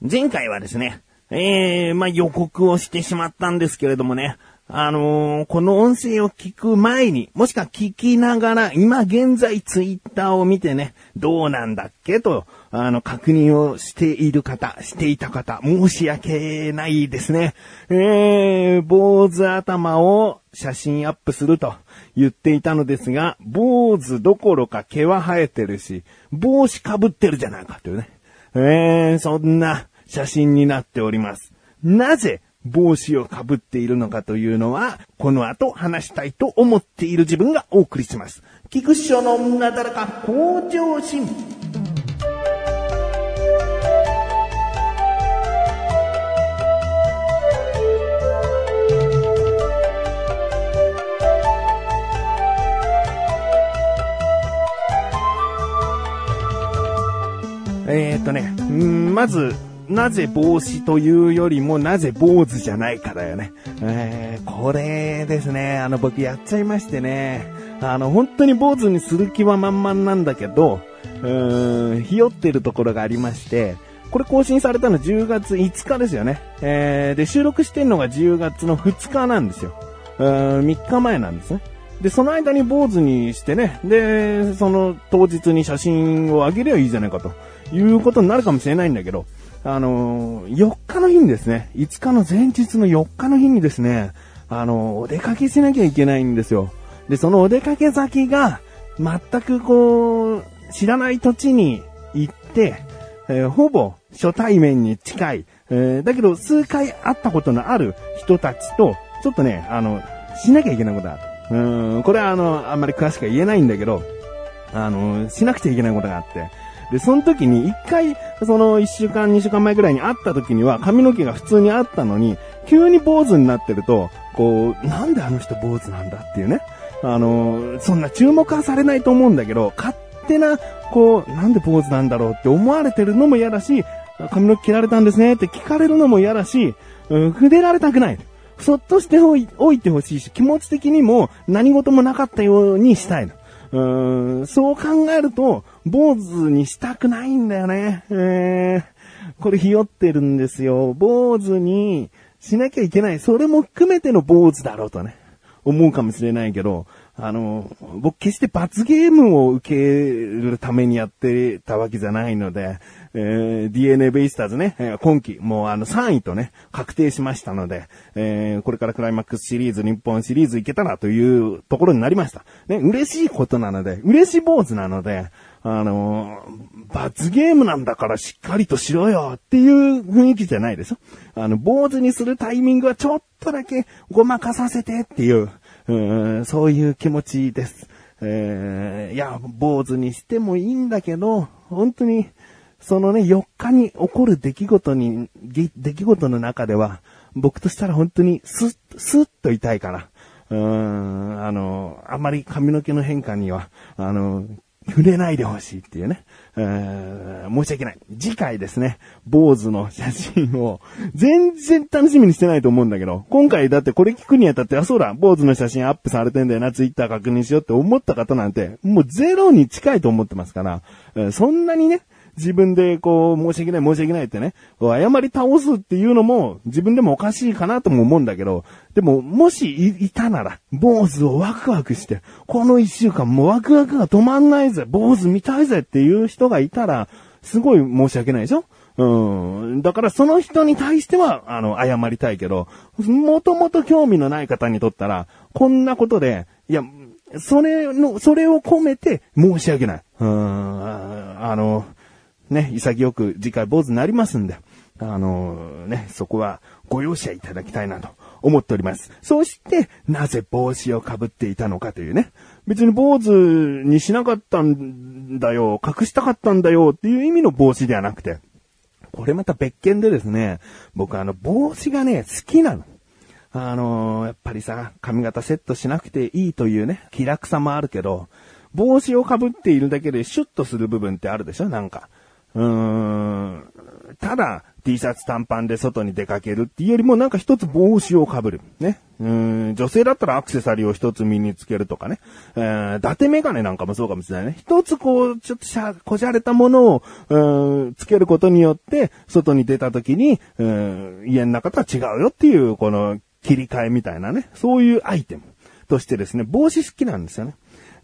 前回はですね、えー、まあ、予告をしてしまったんですけれどもね、あのー、この音声を聞く前に、もしくは聞きながら、今現在ツイッターを見てね、どうなんだっけと、あの、確認をしている方、していた方、申し訳ないですね。えー、坊主頭を写真アップすると言っていたのですが、坊主どころか毛は生えてるし、帽子かぶってるじゃないかというね。えー、そんな写真になっております。なぜ帽子をかぶっているのかというのは、この後話したいと思っている自分がお送りします。菊師匠のなだらか向上心。えー、っとね、まず、なぜ帽子というよりも、なぜ坊主じゃないかだよね。えー、これですね、あの、僕やっちゃいましてね。あの、本当に坊主にする気は満々なんだけど、うーん、ひよってるところがありまして、これ更新されたの10月5日ですよね。えー、で、収録してんのが10月の2日なんですよ。うーん、3日前なんですね。で、その間に坊主にしてね、で、その当日に写真をあげりゃいいじゃないかということになるかもしれないんだけど、あのー、4日の日にですね、5日の前日の4日の日にですね、あのー、お出かけしなきゃいけないんですよ。で、そのお出かけ先が、全くこう、知らない土地に行って、えー、ほぼ初対面に近い、えー、だけど数回会ったことのある人たちと、ちょっとね、あの、しなきゃいけないことがある。うん、これはあの、あんまり詳しくは言えないんだけど、あの、しなくちゃいけないことがあって。で、その時に一回、その一週間、二週間前ぐらいに会った時には髪の毛が普通にあったのに、急に坊主になってると、こう、なんであの人坊主なんだっていうね。あの、そんな注目はされないと思うんだけど、勝手な、こう、なんで坊主なんだろうって思われてるのも嫌だし、髪の毛切られたんですねって聞かれるのも嫌だし、うん、筆られたくない。そっとしておいてほしいし、気持ち的にも何事もなかったようにしたいの。うーん、そう考えると、坊主にしたくないんだよね。えー、これひよってるんですよ。坊主にしなきゃいけない。それも含めての坊主だろうとね。思うかもしれないけど、あの、僕決して罰ゲームを受けるためにやってたわけじゃないので、えー、DNA ベイスターズね、今季、もうあの3位とね、確定しましたので、えー、これからクライマックスシリーズ、日本シリーズいけたらというところになりました。ね、嬉しいことなので、嬉し坊主なので、あのー、罰ゲームなんだからしっかりとしろよっていう雰囲気じゃないでしょあの、坊主にするタイミングはちょっとだけごまかさせてっていう、うそういう気持ちです。えー、いや、坊主にしてもいいんだけど、本当に、そのね、4日に起こる出来事に、出来事の中では、僕としたら本当にスッ、スッと痛いから、うーん、あの、あまり髪の毛の変化には、あの、触れないでほしいっていうね。うー、申し訳ない。次回ですね、坊主の写真を、全然楽しみにしてないと思うんだけど、今回だってこれ聞くにあたって、あ、そうだ、坊主の写真アップされてんだよな、ツイッター確認しようって思った方なんて、もうゼロに近いと思ってますから、そんなにね、自分でこう、申し訳ない申し訳ないってね、謝り倒すっていうのも自分でもおかしいかなとも思うんだけど、でも、もしいいたなら、坊主をワクワクして、この一週間もワクワクが止まんないぜ、坊主見たいぜっていう人がいたら、すごい申し訳ないでしょ？うん。だからその人に対しては、あの、謝りたいけど、もともと興味のない方にとったら、こんなことで、いや、それの、それを込めて申し訳ない。うん、あの、ね、潔く次回坊主になりますんで、あのー、ね、そこはご容赦いただきたいなと思っております。そして、なぜ帽子をかぶっていたのかというね。別に坊主にしなかったんだよ、隠したかったんだよっていう意味の帽子ではなくて、これまた別件でですね、僕あの帽子がね、好きなの。あのー、やっぱりさ、髪型セットしなくていいというね、気楽さもあるけど、帽子をかぶっているだけでシュッとする部分ってあるでしょ？なんか。うーん、ただ T シャツ短パンで外に出かけるっていうよりもなんか一つ帽子をかぶる。ね。うん、女性だったらアクセサリーを一つ身につけるとかね。えー、伊達メガネなんかもそうかもしれないね。一つこう、ちょっとしゃ、こじゃれたものを、うん、つけることによって、外に出た時に、うん、家の中とは違うよっていう、この、切り替えみたいなね。そういうアイテムとしてですね、帽子好きなんですよね。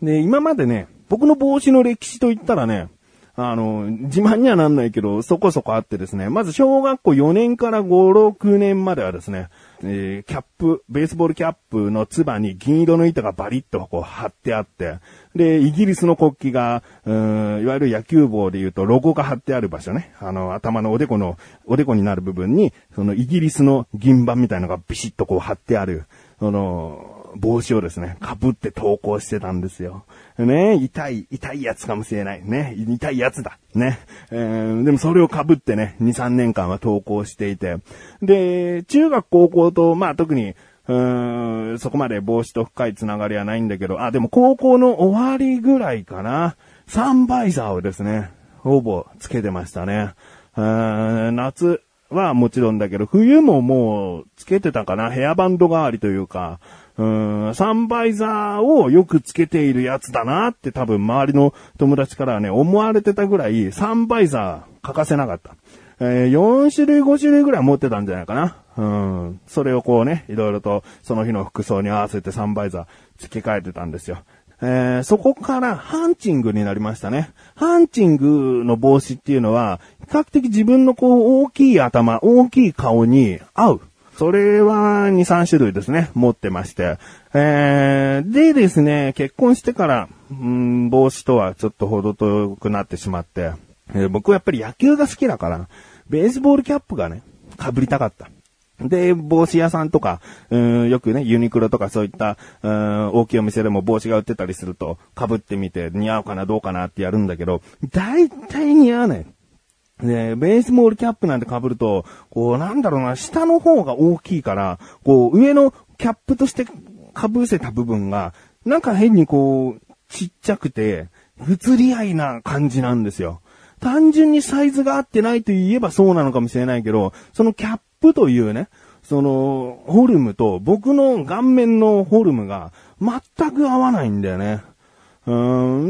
で、今までね、僕の帽子の歴史といったらね、あの、自慢にはなんないけど、そこそこあってですね、まず小学校4年から5、6年まではですね、えー、キャップ、ベースボールキャップのつばに銀色の板がバリッとこう貼ってあって、で、イギリスの国旗が、うん、いわゆる野球帽で言うとロゴが貼ってある場所ね。あの、頭のおでこの、おでこになる部分に、そのイギリスの銀板みたいのがビシッとこう貼ってある、その、帽子をですね、被って投稿してたんですよ。ね、痛い、痛いやつかもしれない。ね、痛いやつだ。ね。えー、でもそれを被ってね、2、3年間は投稿していて。で、中学高校と、まあ特に、うーん、そこまで帽子と深いつながりはないんだけど、あ、でも高校の終わりぐらいかな。サンバイザーをですね、ほぼつけてましたね。うん夏はもちろんだけど、冬ももうつけてたかな。ヘアバンド代わりというか、うん、サンバイザーをよくつけているやつだなって多分周りの友達からはね、思われてたぐらい、サンバイザー欠かせなかった。えー、4種類5種類ぐらい持ってたんじゃないかな。うん。それをこうね、いろいろとその日の服装に合わせてサンバイザー付け替えてたんですよ。えー、そこからハンチングになりましたね。ハンチングの帽子っていうのは、比較的自分のこう大きい頭、大きい顔に合う。それは2、3種類ですね、持ってまして。えー、でですね、結婚してから、うん、帽子とはちょっとほど遠くなってしまって、えー、僕はやっぱり野球が好きだから、ベースボールキャップがね、被りたかった。で、帽子屋さんとか、うん、よくね、ユニクロとかそういった、うん、大きいお店でも帽子が売ってたりすると、被ってみて似合うかなどうかなってやるんだけど、大体似合わない。で、ベースボールキャップなんて被ると、こう、なんだろうな、下の方が大きいから、こう、上のキャップとして被せた部分が、なんか変にこう、ちっちゃくて、不釣り合いな感じなんですよ。単純にサイズが合ってないと言えばそうなのかもしれないけど、そのキャップというね、その、フォルムと僕の顔面のフォルムが全く合わないんだよね。う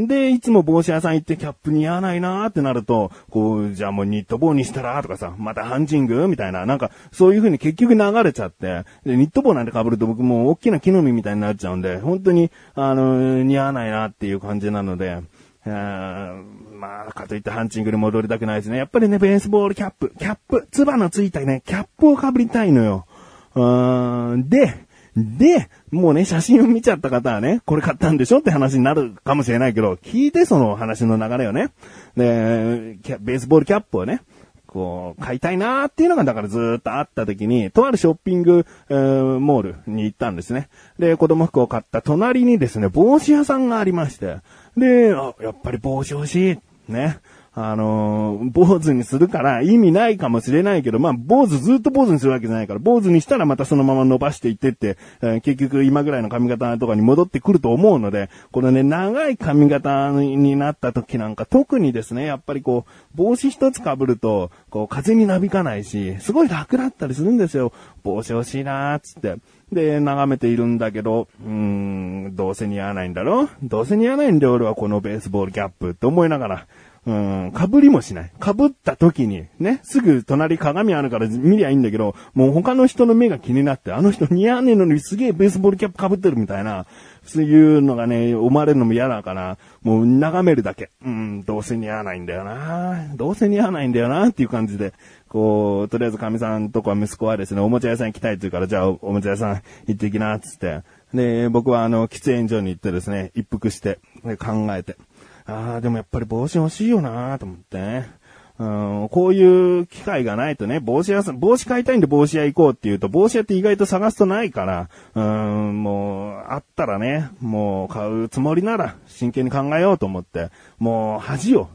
ん。で、いつも帽子屋さん行ってキャップ似合わないなーってなると、こう、じゃあもうニット帽にしたらとかさ、またハンチングみたいな、なんか、そういう風に結局流れちゃって、で、ニット帽なんて被ると僕もう大きな木の実みたいになっちゃうんで、本当に、あの、似合わないなっていう感じなので、まあ、かといってハンチングに戻りたくないですね。やっぱりね、ベースボールキャップ、キャップ、つばのついたね、キャップを被りたいのよ。うーん、で、で、もうね、写真を見ちゃった方はね、これ買ったんでしょって話になるかもしれないけど、聞いてその話の流れをね。で、ベースボールキャップをね、こう、買いたいなーっていうのが、だからずっとあった時に、とあるショッピング、えー、モールに行ったんですね。で、子供服を買った隣にですね、帽子屋さんがありまして、で、あ、やっぱり帽子欲しい。ね。あのー、坊主にするから意味ないかもしれないけど、まあ、坊主ずっと坊主にするわけじゃないから、坊主にしたらまたそのまま伸ばしていってって、えー、結局今ぐらいの髪型とかに戻ってくると思うので、このね、長い髪型になった時なんか特にですね、やっぱりこう、帽子一つ被ると、こう、風になびかないし、すごい楽だったりするんですよ。帽子欲しいなーっつって。で、眺めているんだけど、うーん、どうせ似合わないんだろどうせ似合わないんで俺はこのベースボールキャップって思いながら、うん、被りもしない。被った時に、ね、すぐ隣鏡あるから見りゃいいんだけど、もう他の人の目が気になって、あの人似合わねえのにすげえベースボールキャップ被ってるみたいな、そういうのがね、思われるのも嫌だから、もう眺めるだけ。うん、どうせ似合わないんだよなどうせ似合わないんだよなっていう感じで、こう、とりあえず神さんとか息子はですね、おもちゃ屋さん行きたいって言うから、じゃあおもちゃ屋さん行ってきな、つって。で、僕はあの、喫煙所に行ってですね、一服して、考えて。ああ、でもやっぱり帽子欲しいよなと思ってね。うん、こういう機会がないとね、帽子屋さん、帽子買いたいんで帽子屋行こうって言うと、帽子屋って意外と探すとないから、うん、もう、あったらね、もう買うつもりなら真剣に考えようと思って、もう恥を、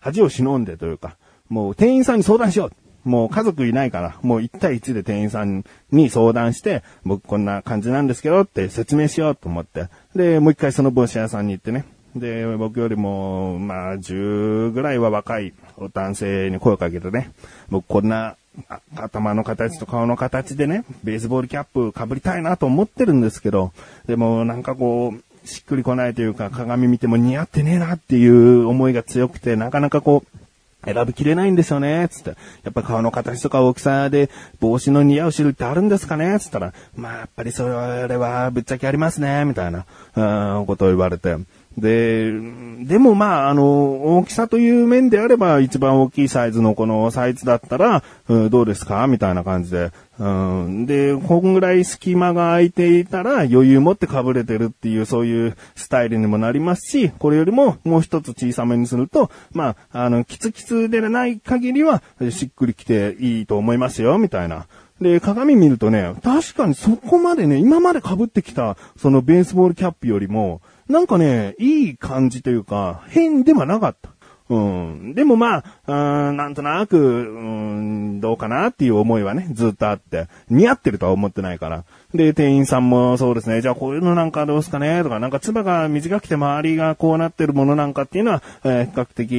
恥を忍んでというか、もう店員さんに相談しよう。もう家族いないから、もう1対1で店員さんに相談して、僕こんな感じなんですけどって説明しようと思って。で、もう一回その帽子屋さんに行ってね、で、僕よりも、まあ、10ぐらいは若い男性に声をかけてね、僕こんな頭の形と顔の形でね、ベースボールキャップ被りたいなと思ってるんですけど、でもなんかこう、しっくりこないというか、鏡見ても似合ってねえなっていう思いが強くて、なかなかこう、選びきれないんですよね、つって。やっぱ顔の形とか大きさで帽子の似合う種類ってあるんですかねつったら、まあやっぱりそれはぶっちゃけありますね、みたいな、うん、ことを言われて。で、でもまあ、あの、大きさという面であれば、一番大きいサイズのこのサイズだったら、うん、どうですか？みたいな感じで。うん、で、こんぐらい隙間が空いていたら余裕持って被れてるっていう、そういうスタイルにもなりますし、これよりももう一つ小さめにすると、まあ、あの、キツキツでない限りは、しっくりきていいと思いますよ、みたいな。で、鏡見るとね、確かにそこまでね、今まで被ってきた、そのベースボールキャップよりも、なんかね、いい感じというか、変ではなかった。うん。でもまあ、うん、なんとなく、うん、どうかなっていう思いはね、ずっとあって、似合ってるとは思ってないから。で、店員さんもそうですね、じゃあこういうのなんかどうすかね？とか、なんか唾が短くて周りがこうなってるものなんかっていうのは、えー、比較的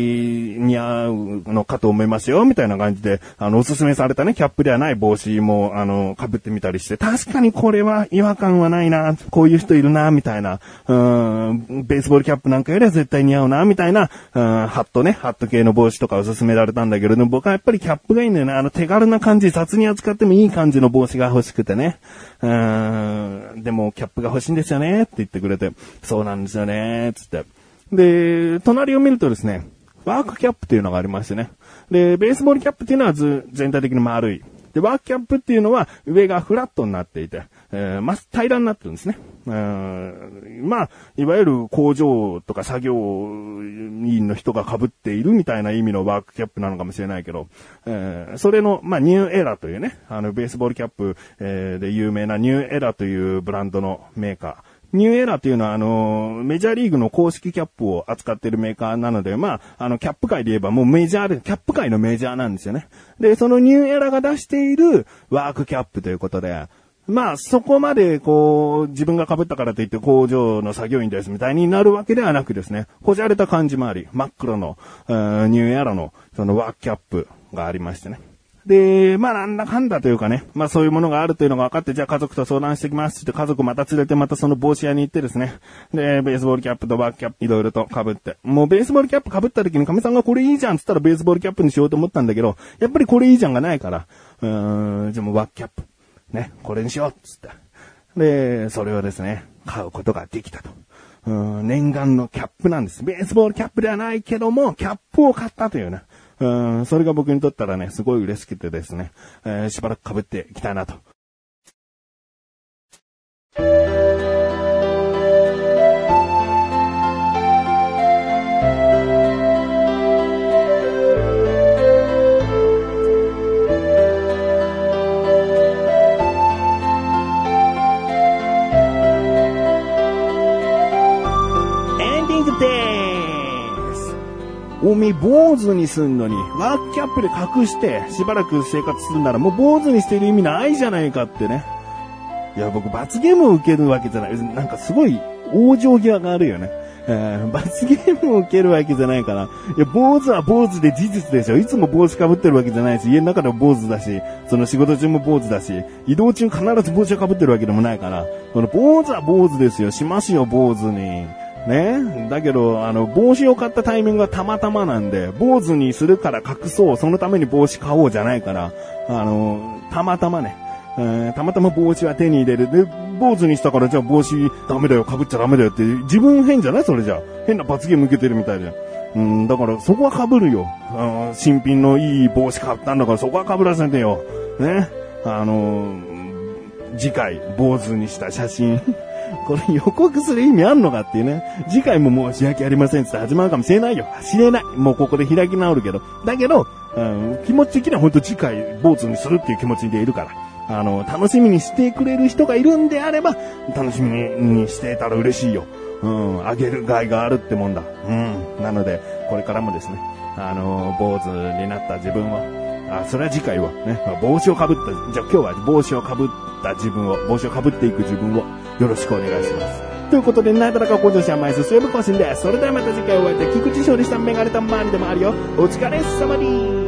似合うのかと思いますよ、みたいな感じで、あの、おすすめされたね、キャップではない帽子も、あの、被ってみたりして、確かにこれは違和感はないな、こういう人いるな、みたいな、うん、ベースボールキャップなんかよりは絶対似合うな、みたいな、うん、ハットね、ハット系の帽子とかおすすめられたんだけれども、僕はやっぱりキャップがいいんだよね。あの手軽な感じ、雑に扱ってもいい感じの帽子が欲しくてね。うーん、でもキャップが欲しいんですよねって言ってくれて、そうなんですよねつって。で、隣を見るとですね、ワークキャップっていうのがありましてね。で、ベースボールキャップっていうのは全体的に丸い。で、ワークキャップっていうのは上がフラットになっていて、えー、ま、平らになってるんですね。えー、まあ、いわゆる工場とか作業員の人が被っているみたいな意味のワークキャップなのかもしれないけど、えー、それの、まあ、 New Era というね、あの、ベースボールキャップ、えー、で有名な New Era というブランドのメーカー。 New Era というのは、あの、メジャーリーグの公式キャップを扱っているメーカーなので、まあ、あの、キャップ界で言えばもうメジャーで、キャップ界のメジャーなんですよね。で、その New Era が出しているワークキャップということで、まあ、そこまで、こう、自分が被ったからといって工場の作業員ですみたいになるわけではなくですね、こじゃれた感じもあり、真っ黒の、ニューエラーの、そのワークキャップがありましてね。で、まあなんだかんだというかね、まあそういうものがあるというのが分かって、じゃあ家族と相談してきますって家族また連れてまたその帽子屋に行ってですね。で、ベースボールキャップとバークキャップいろいろと被って。もうベースボールキャップ被った時に亀さんがこれいいじゃんって言ったらベースボールキャップにしようと思ったんだけど、やっぱりこれいいじゃんがないから、うーん、じゃあもうバークキャップ。ね、これにしようっつって。で、それをですね、買うことができたと。うん、念願のキャップなんです。ベースボールキャップではないけども、キャップを買ったというね。うん、それが僕にとったらね、すごい嬉しくてですね、えー、しばらく被っていきたいなと。坊主にすんのに、ワークキャップで隠して、しばらく生活するならもう坊主にしてる意味ないじゃないかってね。いや、僕罰ゲームを受けるわけじゃない。なんかすごい往生際があるよね。えー、罰ゲームを受けるわけじゃないから。いや、坊主は坊主で事実でしょ。いつも帽子かぶってるわけじゃないし、家の中でも坊主だし、その仕事中も坊主だし、移動中必ず帽子をかぶってるわけでもないから、その坊主は坊主ですよ。しますよ、坊主に。ね。だけど、あの、帽子を買ったタイミングがたまたまなんで、坊主にするから隠そう、そのために帽子買おうじゃないから、あの、たまたまね、えー、たまたま帽子は手に入れる。で、坊主にしたから、じゃあ帽子ダメだよ、被っちゃダメだよって、自分変じゃない？それじゃ。変な罰ゲーム受けてるみたいで。うん、だからそこは被るよ。あ新品のいい帽子買ったんだからそこは被らせてよ。ね。あのー、次回、坊主にした写真これ予告する意味あんのかっていうね。次回も申し訳ありませんって始まるかもしれないよ。知れない。もうここで開き直るけど。だけど、うん、気持ち的には本当次回坊主にするっていう気持ちでいるから。あの、楽しみにしてくれる人がいるんであれば、楽しみにしてたら嬉しいよ。うん、あげる害があるってもんだ。うん。なので、これからもですね、あの、坊主になった自分を、あ、それは次回はね、帽子をかぶった、じゃあ今日は帽子をかぶった自分を、帽子をかぶっていく自分をよろしくお願いします。ということで、なだらか向上心は毎週水曜日更新です。それではまた次回お会いで、菊池勝利さんメガネたまわりでもあるよ。お疲れ様に